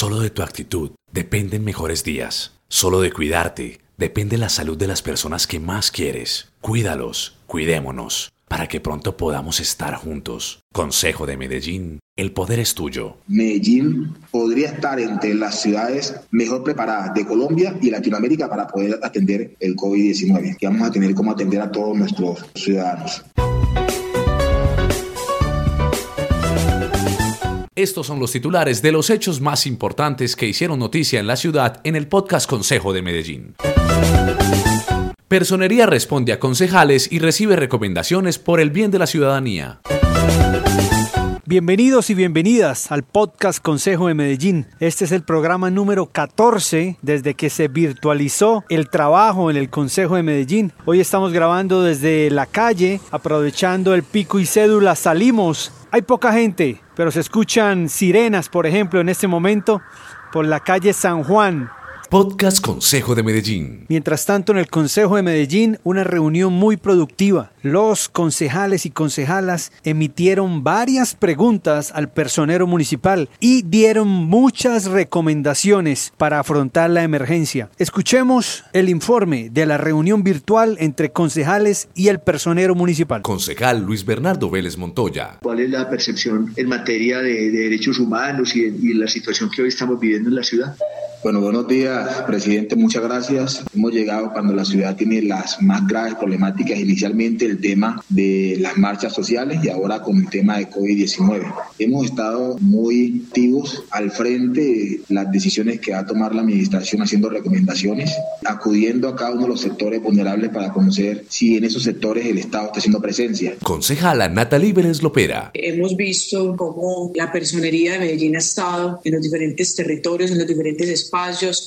Solo de tu actitud dependen mejores días. Solo de cuidarte depende la salud de las personas que más quieres. Cuídalos, cuidémonos, para que pronto podamos estar juntos. Consejo de Medellín, el poder es tuyo. Medellín podría estar entre las ciudades mejor preparadas de Colombia y Latinoamérica para poder atender el COVID-19, que vamos a tener como atender a todos nuestros ciudadanos. Estos son los titulares de los hechos más importantes que hicieron noticia en la ciudad en el podcast Consejo de Medellín. Personería responde a concejales y recibe recomendaciones por el bien de la ciudadanía. Bienvenidos y bienvenidas al podcast Consejo de Medellín. Este es el programa número 14 desde que se virtualizó el trabajo en el Consejo de Medellín. Hoy estamos grabando desde la calle, aprovechando el pico y cédula. Salimos. Hay poca gente, pero se escuchan sirenas, por ejemplo, en este momento por la calle San Juan. Podcast Consejo de Medellín. Mientras tanto, en el Consejo de Medellín, una reunión muy productiva. Los concejales y concejalas emitieron varias preguntas al personero municipal y dieron muchas recomendaciones para afrontar la emergencia. Escuchemos el informe de la reunión virtual entre concejales y el personero municipal. Concejal Luis Bernardo Vélez Montoya. ¿Cuál es la percepción en materia de, de derechos humanos y, y la situación que hoy estamos viviendo en la ciudad? Bueno, buenos días, presidente. Muchas gracias. Hemos llegado cuando la ciudad tiene las más graves problemáticas, inicialmente el tema de las marchas sociales y ahora con el tema de COVID-19. Hemos estado muy activos al frente de las decisiones que va a tomar la administración haciendo recomendaciones, acudiendo a cada uno de los sectores vulnerables para conocer si en esos sectores el Estado está haciendo presencia. Concejala Natalie Vélez Lopera. Hemos visto cómo la personería de Medellín ha estado en los diferentes territorios, en los diferentes espacios,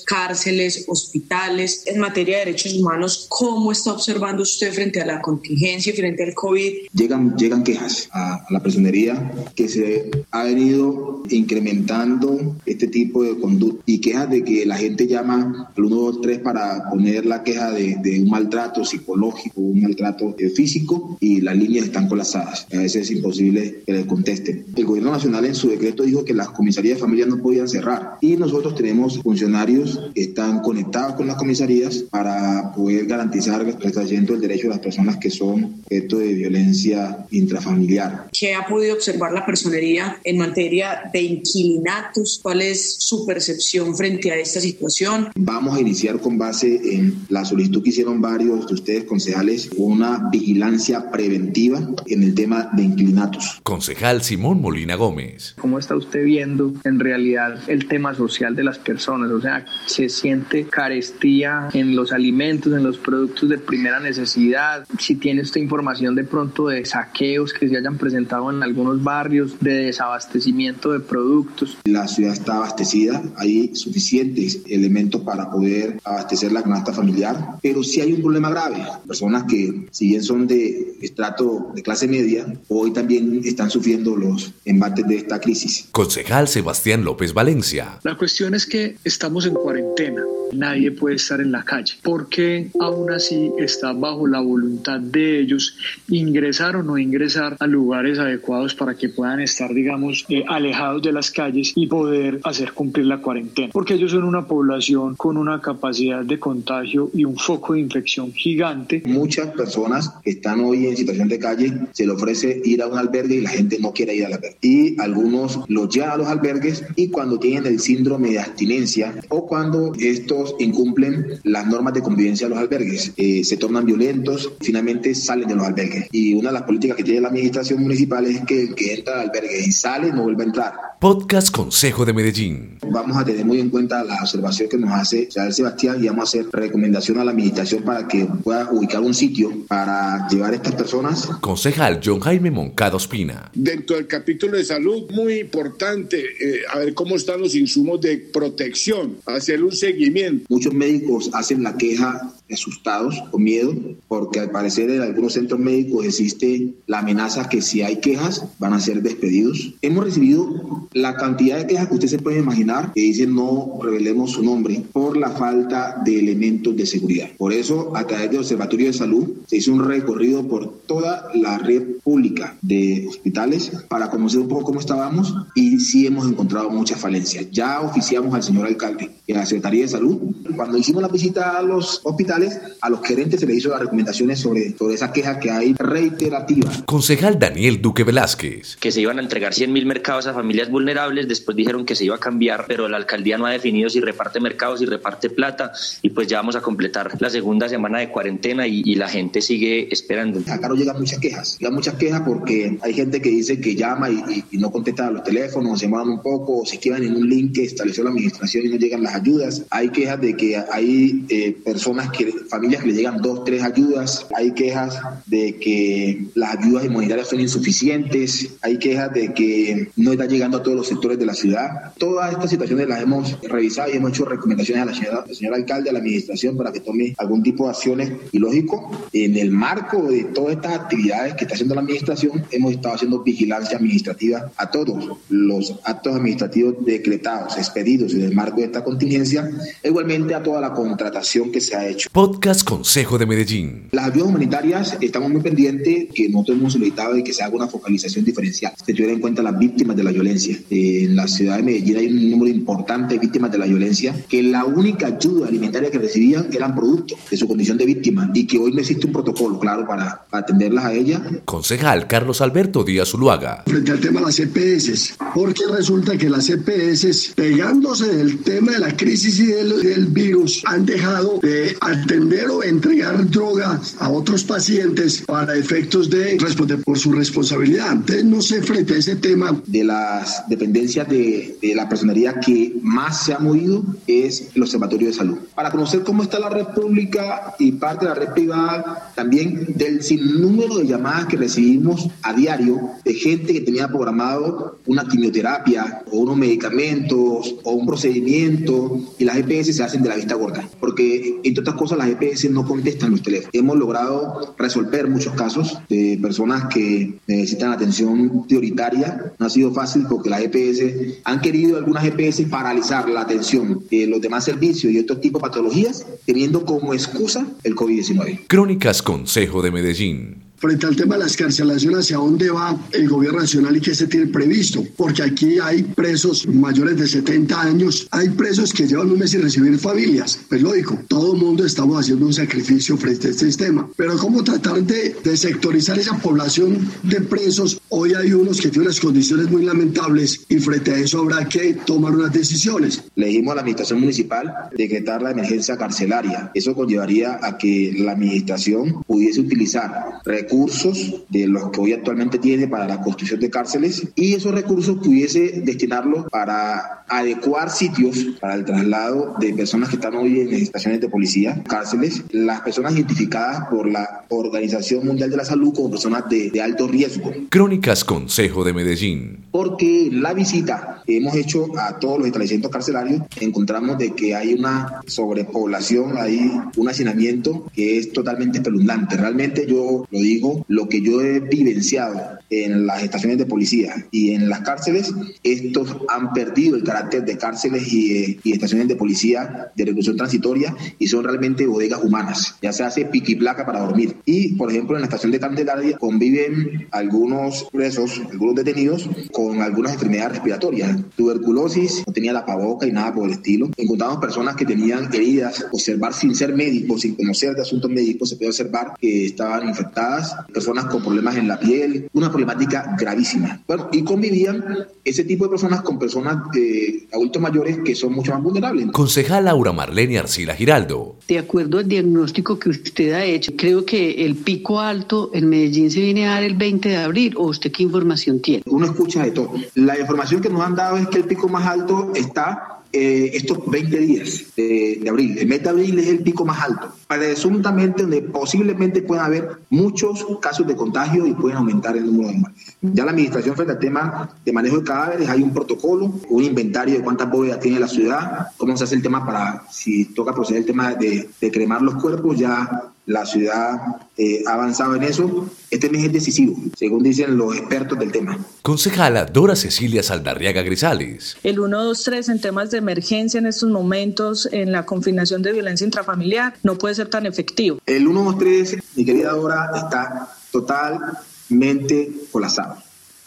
cárceles, hospitales. En materia de derechos humanos, ¿cómo está observando usted frente a la contingencia y frente al COVID? Llegan, llegan quejas a, a la personería que se ha venido incrementando este tipo de conducta y quejas de que la gente llama al 123 para poner la queja de, de un maltrato psicológico, un maltrato eh, físico y las líneas están colapsadas. A veces es imposible que les contesten. El gobierno nacional en su decreto dijo que las comisarías de familia no podían cerrar y nosotros tenemos funcionarios que están conectados con las comisarías para poder garantizar el restablecimiento del derecho de las personas que son objeto de violencia intrafamiliar. ¿Qué ha podido observar la personería en materia de inquilinatos? ¿Cuál es su percepción frente a esta situación? Vamos a iniciar con base en la solicitud que hicieron varios de ustedes, concejales, una vigilancia preventiva en el tema de inquilinatos. Concejal Simón Molina Gómez. ¿Cómo está usted viendo en realidad el tema social de las personas? O sea, se siente carestía en los alimentos, en los productos de primera necesidad. Si tiene esta información de pronto de saqueos que se hayan presentado en algunos barrios, de desabastecimiento de productos. La ciudad está abastecida, hay suficientes elementos para poder abastecer la canasta familiar, pero sí hay un problema grave. Personas que, si bien son de estrato de clase media, hoy también están sufriendo los embates de esta crisis. Concejal Sebastián López Valencia. La cuestión es que estamos en cuarentena. Nadie puede estar en la calle porque aún así está bajo la voluntad de ellos ingresar o no ingresar a lugares adecuados para que puedan estar, digamos, eh, alejados de las calles y poder hacer cumplir la cuarentena. Porque ellos son una población con una capacidad de contagio y un foco de infección gigante. Muchas personas que están hoy en situación de calle se le ofrece ir a un albergue y la gente no quiere ir al albergue. Y algunos los llevan a los albergues y cuando tienen el síndrome de abstinencia o cuando estos incumplen las normas de convivencia de los albergues, eh, se tornan violentos, finalmente salen de los albergues. Y una de las políticas que tiene la administración municipal es que el que entra al albergue y sale no vuelve a entrar. Podcast Consejo de Medellín. Vamos a tener muy en cuenta la observación que nos hace Isabel Sebastián y vamos a hacer recomendación a la administración para que pueda ubicar un sitio para llevar a estas personas. Concejal John Jaime Moncada Ospina. Dentro del capítulo de salud, muy importante, eh, a ver cómo están los insumos de protección, hacer un seguimiento. Muchos médicos hacen la queja asustados, con miedo, porque al parecer en algunos centros médicos existe la amenaza que si hay quejas van a ser despedidos. Hemos recibido la cantidad de quejas que usted se puede imaginar que dicen no revelemos su nombre por la falta de elementos de seguridad. Por eso, a través del Observatorio de Salud, se hizo un recorrido por toda la red pública de hospitales para conocer un poco cómo estábamos y sí hemos encontrado muchas falencias. Ya oficiamos al señor alcalde y a la Secretaría de Salud. Cuando hicimos la visita a los hospitales, a los gerentes se les hizo las recomendaciones sobre, sobre esa queja que hay reiterativa. Concejal Daniel Duque Velázquez. Que se iban a entregar 100 mil mercados a familias vulnerables, después dijeron que se iba a cambiar, pero la alcaldía no ha definido si reparte mercados, si reparte plata, y pues ya vamos a completar la segunda semana de cuarentena y, y la gente sigue esperando. Acá no llegan muchas quejas, llegan muchas quejas porque hay gente que dice que llama y, y, y no contesta a los teléfonos, se demoran un poco, o se quedan en un link que estableció la administración y no llegan las ayudas. Hay quejas de que hay eh, personas, que familias que le llegan dos, tres ayudas. Hay quejas de que las ayudas humanitarias son insuficientes. Hay quejas de que no está llegando a todos los sectores de la ciudad. Todas estas situaciones las hemos revisado y hemos hecho recomendaciones a la señora, al señor alcalde, a la administración para que tome algún tipo de acciones. Y lógico, en el marco de todas estas actividades que está haciendo la administración, hemos estado haciendo vigilancia administrativa a todos los actos administrativos decretados, expedidos en el marco de esta contingencia, igualmente a toda la contratación que se ha hecho. Podcast Consejo de Medellín. Las ayudas humanitarias estamos muy pendientes que nosotros hemos solicitado y que se haga una focalización diferencial. Se tuviera en cuenta las víctimas de la violencia. En la ciudad de Medellín hay un número importante de víctimas de la violencia que la única ayuda alimentaria que recibían eran productos de su condición de víctima y que hoy no existe un protocolo, claro, para, atenderlas a ellas. Concejal Carlos Alberto Díaz Zuluaga. Frente al tema de las EPS, porque resulta que las EPS, pegándose del tema de la crisis y del, del virus, han dejado de atender o entregar droga a otros pacientes para efectos de responder por su responsabilidad. Entonces, no sé, frente a ese tema. De las dependencias de, de la personería que más se ha movido es el Observatorio de Salud. Para conocer cómo está la red pública y parte de la red privada, también del sinnúmero de llamadas que recibimos a diario de gente que tenía programado una quimioterapia o unos medicamentos o un procedimiento y las EPS se hacen de la vista gorda, porque entre otras cosas las EPS no contestan los teléfonos. Hemos logrado resolver muchos casos de personas que necesitan atención prioritaria. No ha sido fácil porque las EPS han querido algunas EPS paralizar la atención de los demás servicios y otros tipos de patologías teniendo como excusa el COVID-19. Crónicas Consejo de Medellín frente al tema de la escarcelación, hacia dónde va el gobierno nacional y qué se tiene previsto, porque aquí hay presos mayores de 70 años, hay presos que llevan un mes sin recibir familias, pues lógico, todo el mundo estamos haciendo un sacrificio frente a este sistema, pero cómo tratar de, de sectorizar esa población de presos, hoy hay unos que tienen unas condiciones muy lamentables y frente a eso habrá que tomar unas decisiones. Le dijimos a la administración municipal decretar la emergencia carcelaria, eso conllevaría a que la administración pudiese utilizar recursos recursos de los que hoy actualmente tiene para la construcción de cárceles y esos recursos pudiese destinarlos para adecuar sitios para el traslado de personas que están hoy en estaciones de policía, cárceles, las personas identificadas por la Organización Mundial de la Salud como personas de, de alto riesgo. Crónicas Consejo de Medellín. Porque la visita que hemos hecho a todos los establecimientos carcelarios encontramos de que hay una sobrepoblación, hay un hacinamiento que es totalmente espeluznante. Realmente yo lo digo lo que yo he vivenciado en las estaciones de policía y en las cárceles, estos han perdido el carácter de cárceles y, y estaciones de policía de reclusión transitoria y son realmente bodegas humanas. Ya se hace piqui placa para dormir. Y, por ejemplo, en la estación de Candelaria conviven algunos presos, algunos detenidos con algunas enfermedades respiratorias, tuberculosis, no tenía la paboca y nada por el estilo. Encontramos personas que tenían heridas, observar sin ser médicos, sin conocer de asuntos médicos, se puede observar que estaban infectadas personas con problemas en la piel, una problemática gravísima. Bueno, y convivían ese tipo de personas con personas de adultos mayores que son mucho más vulnerables. Concejal Laura Marlene Arcila Giraldo. De acuerdo al diagnóstico que usted ha hecho, creo que el pico alto en Medellín se viene a dar el 20 de abril, ¿o usted qué información tiene? Uno escucha de todo. La información que nos han dado es que el pico más alto está eh, estos 20 días de, abril. El mes de abril es el pico más alto, presuntamente donde posiblemente puedan haber muchos casos de contagio y pueden aumentar el número de muertes. Ya la administración frente al tema de manejo de cadáveres hay un protocolo, un inventario de cuántas bóvedas tiene la ciudad, cómo se hace el tema para, si toca proceder el tema de, de cremar los cuerpos, ya la ciudad eh, ha avanzado en eso. Este mes es decisivo, según dicen los expertos del tema. Concejala Dora Cecilia Saldarriaga Grisales. El 123 en temas de emergencia en estos momentos, en la confinación de violencia intrafamiliar, no puede ser tan efectivo. El 123, mi querida Dora, está totalmente colapsado.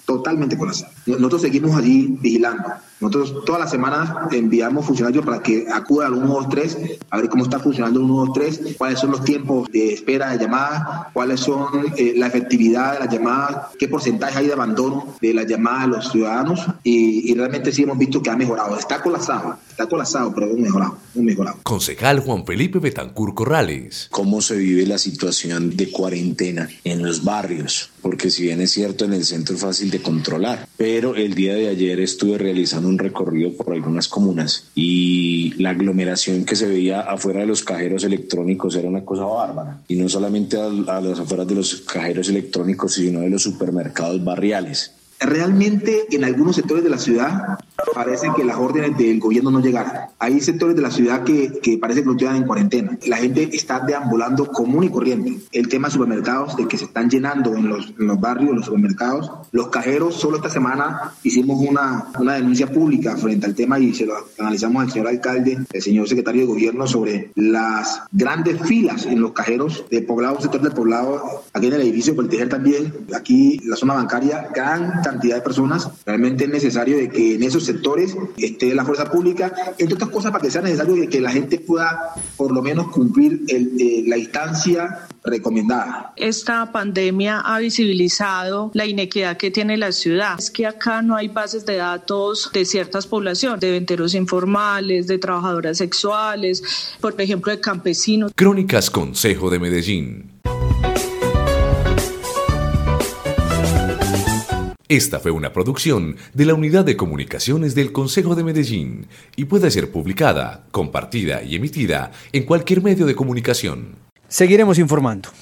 Totalmente colapsado. Nosotros seguimos allí vigilando nosotros todas las semanas enviamos funcionarios para que acudan al 123 a ver cómo está funcionando el 123, cuáles son los tiempos de espera de llamadas, cuáles son eh, la efectividad de las llamadas, qué porcentaje hay de abandono de las llamadas de los ciudadanos y, realmente sí hemos visto que ha mejorado. Está colapsado, está colapsado, pero hemos mejorado, mejorado. Concejal Juan Felipe Betancur Corrales. ¿Cómo se vive la situación de cuarentena en los barrios? Porque si bien es cierto, en el centro es fácil de controlar, pero el día de ayer estuve realizando un recorrido por algunas comunas y la aglomeración que se veía afuera de los cajeros electrónicos era una cosa bárbara. Y no solamente a, a las afueras de los cajeros electrónicos, sino de los supermercados barriales. Realmente en algunos sectores de la ciudad parece que las órdenes del gobierno no llegaron. Hay sectores de la ciudad que, que parece que no llegan en cuarentena. La gente está deambulando común y corriente. El tema de supermercados, de que se están llenando en los, en los barrios, los supermercados. Los cajeros, solo esta semana hicimos una, una denuncia pública frente al tema y se lo analizamos al señor alcalde, el señor secretario de gobierno sobre las grandes filas en los cajeros de poblado, sector del poblado, aquí en el edificio Politejer también, aquí la zona bancaria, gran cantidad de personas. Realmente es necesario de que en esos sectores esté la fuerza pública, entre otras cosas para que sea necesario que, que la gente pueda por lo menos cumplir el, eh, la instancia recomendada. Esta pandemia ha visibilizado la inequidad que tiene la ciudad. Es que acá no hay bases de datos de ciertas poblaciones, de venteros informales, de trabajadoras sexuales, por ejemplo, de campesinos. Crónicas Consejo de Medellín. Esta fue una producción de la Unidad de Comunicaciones del Consejo de Medellín y puede ser publicada, compartida y emitida en cualquier medio de comunicación. Seguiremos informando.